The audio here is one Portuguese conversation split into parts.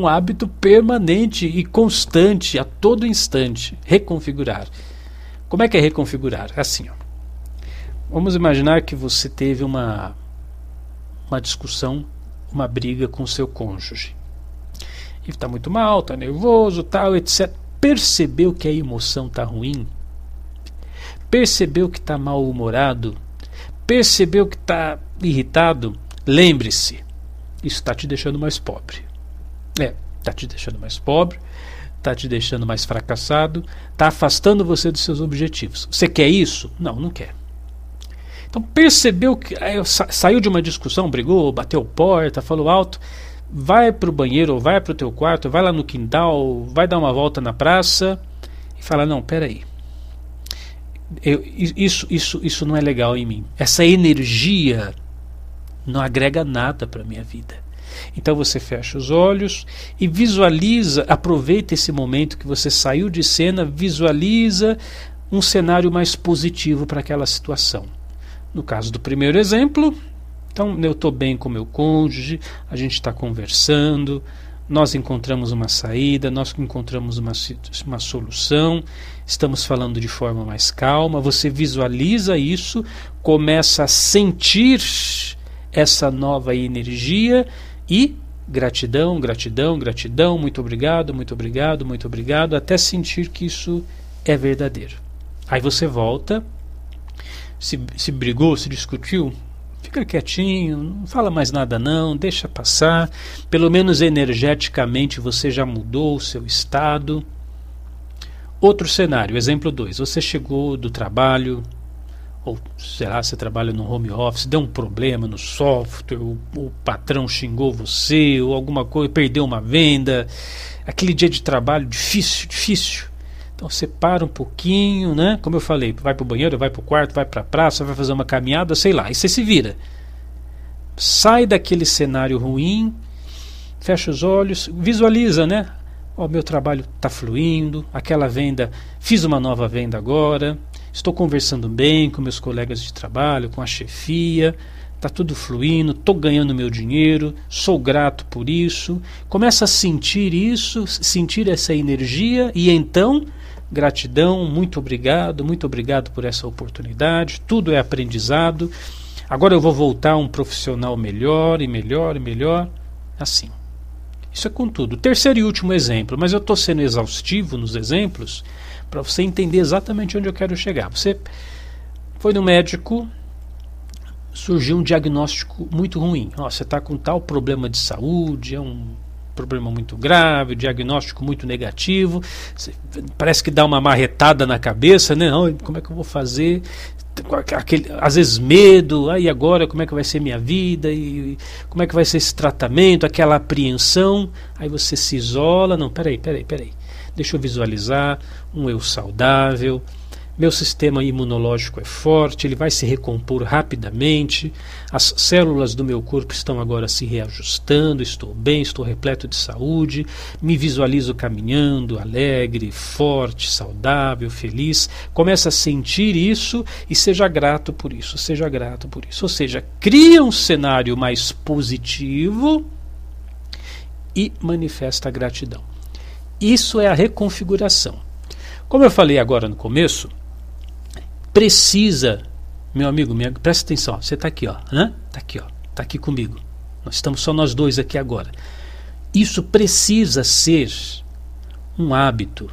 um hábito permanente e constante a todo instante. Reconfigurar. Como é que é reconfigurar? É assim, ó. Vamos imaginar que você teve uma uma discussão, uma briga com seu cônjuge. E está muito mal, está nervoso, tal, etc. Percebeu que a emoção está ruim? Percebeu que está mal-humorado? Percebeu que está irritado? Lembre-se, isso está te deixando mais pobre. É, está te deixando mais pobre, está te deixando mais fracassado, está afastando você dos seus objetivos. Você quer isso? Não, não quer. Então percebeu que saiu de uma discussão, brigou, bateu porta, falou alto, vai para o banheiro, vai para o teu quarto, vai lá no quintal, vai dar uma volta na praça e fala não, peraí, eu, isso, isso, isso não é legal em mim. Essa energia não agrega nada para minha vida. Então você fecha os olhos e visualiza, aproveita esse momento que você saiu de cena, visualiza um cenário mais positivo para aquela situação. No caso do primeiro exemplo, então eu estou bem com meu cônjuge, a gente está conversando, nós encontramos uma saída, nós encontramos uma, uma solução, estamos falando de forma mais calma. Você visualiza isso, começa a sentir essa nova energia e gratidão, gratidão, gratidão, muito obrigado, muito obrigado, muito obrigado, até sentir que isso é verdadeiro. Aí você volta se, se brigou, se discutiu, fica quietinho, não fala mais nada não, deixa passar. Pelo menos energeticamente você já mudou o seu estado. Outro cenário, exemplo 2. Você chegou do trabalho, ou sei lá, você trabalha no home office, deu um problema no software, o, o patrão xingou você, ou alguma coisa, perdeu uma venda, aquele dia de trabalho difícil, difícil. Então você para um pouquinho, né? Como eu falei, vai para o banheiro, vai para o quarto, vai para a praça, vai fazer uma caminhada, sei lá, e você se vira. Sai daquele cenário ruim, fecha os olhos, visualiza, né? O meu trabalho está fluindo, aquela venda, fiz uma nova venda agora, estou conversando bem com meus colegas de trabalho, com a chefia, está tudo fluindo, estou ganhando meu dinheiro, sou grato por isso. Começa a sentir isso, sentir essa energia e então Gratidão, muito obrigado, muito obrigado por essa oportunidade. Tudo é aprendizado. Agora eu vou voltar um profissional melhor e melhor e melhor. Assim. Isso é com tudo. Terceiro e último exemplo, mas eu estou sendo exaustivo nos exemplos para você entender exatamente onde eu quero chegar. Você foi no médico, surgiu um diagnóstico muito ruim. Ó, você está com tal problema de saúde, é um problema muito grave, diagnóstico muito negativo, parece que dá uma marretada na cabeça, né? Não, como é que eu vou fazer? Aquele, às vezes medo, aí agora como é que vai ser minha vida e como é que vai ser esse tratamento, aquela apreensão, aí você se isola, não, peraí, peraí, peraí, deixa eu visualizar um eu saudável, meu sistema imunológico é forte, ele vai se recompor rapidamente, as células do meu corpo estão agora se reajustando, estou bem, estou repleto de saúde, me visualizo caminhando, alegre, forte, saudável, feliz. Começa a sentir isso e seja grato por isso, seja grato por isso. Ou seja, cria um cenário mais positivo e manifesta a gratidão. Isso é a reconfiguração. Como eu falei agora no começo, precisa, meu amigo, minha, presta atenção, você está aqui, ó, né? Está aqui, ó, está aqui comigo. Nós estamos só nós dois aqui agora. Isso precisa ser um hábito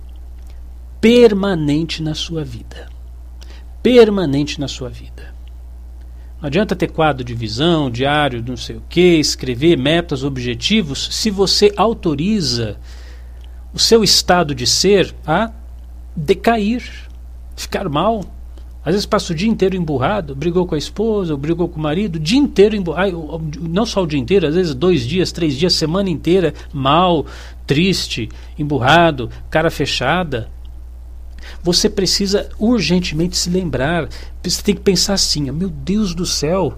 permanente na sua vida. Permanente na sua vida. Não adianta ter quadro de visão, diário, não sei o que, escrever metas, objetivos, se você autoriza o seu estado de ser a decair, ficar mal, às vezes passa o dia inteiro emburrado, brigou com a esposa, brigou com o marido, o dia inteiro emburrado, não só o dia inteiro, às vezes dois dias, três dias, semana inteira, mal, triste, emburrado, cara fechada. Você precisa urgentemente se lembrar, você tem que pensar assim: meu Deus do céu,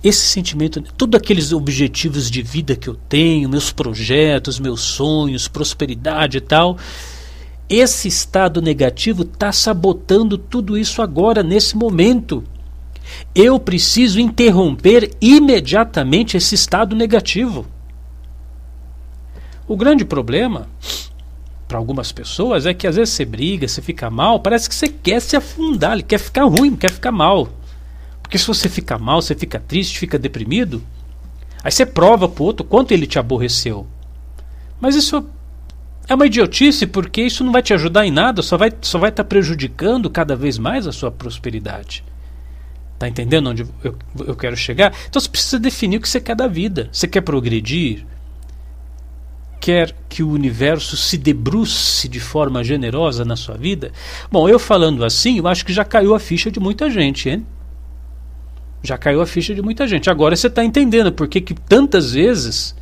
esse sentimento, todos aqueles objetivos de vida que eu tenho, meus projetos, meus sonhos, prosperidade e tal, esse estado negativo está sabotando tudo isso agora, nesse momento. Eu preciso interromper imediatamente esse estado negativo. O grande problema para algumas pessoas é que às vezes você briga, você fica mal, parece que você quer se afundar, quer ficar ruim, quer ficar mal. Porque se você fica mal, você fica triste, fica deprimido, aí você prova pro outro quanto ele te aborreceu. Mas isso é uma idiotice porque isso não vai te ajudar em nada, só vai só vai estar tá prejudicando cada vez mais a sua prosperidade. Tá entendendo onde eu, eu quero chegar? Então você precisa definir o que você quer da vida. Você quer progredir? Quer que o universo se debruce de forma generosa na sua vida? Bom, eu falando assim, eu acho que já caiu a ficha de muita gente, hein? Já caiu a ficha de muita gente. Agora você está entendendo por que tantas vezes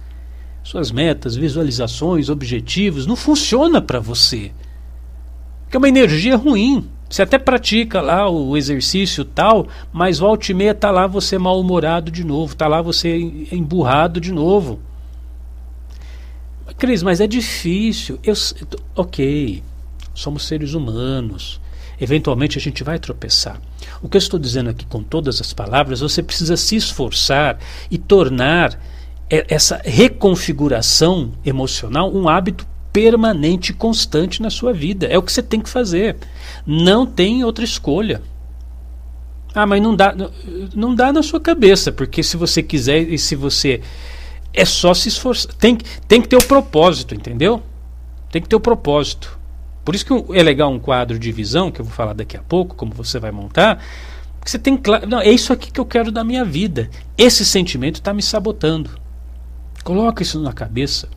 suas metas, visualizações, objetivos, não funciona para você. Porque é uma energia ruim. Você até pratica lá o exercício tal, mas volta e meia tá lá você mal-humorado de novo, tá lá você emburrado de novo. Cris, mas é difícil. Eu, ok, somos seres humanos. Eventualmente a gente vai tropeçar. O que eu estou dizendo aqui com todas as palavras, você precisa se esforçar e tornar essa reconfiguração emocional um hábito permanente constante na sua vida. É o que você tem que fazer. Não tem outra escolha. Ah, mas não dá, não dá na sua cabeça, porque se você quiser e se você é só se esforçar, tem, tem que ter o propósito, entendeu? Tem que ter o propósito. Por isso que é legal um quadro de visão, que eu vou falar daqui a pouco, como você vai montar, que você tem claro, não, é isso aqui que eu quero da minha vida. Esse sentimento está me sabotando. Coloca isso na cabeça.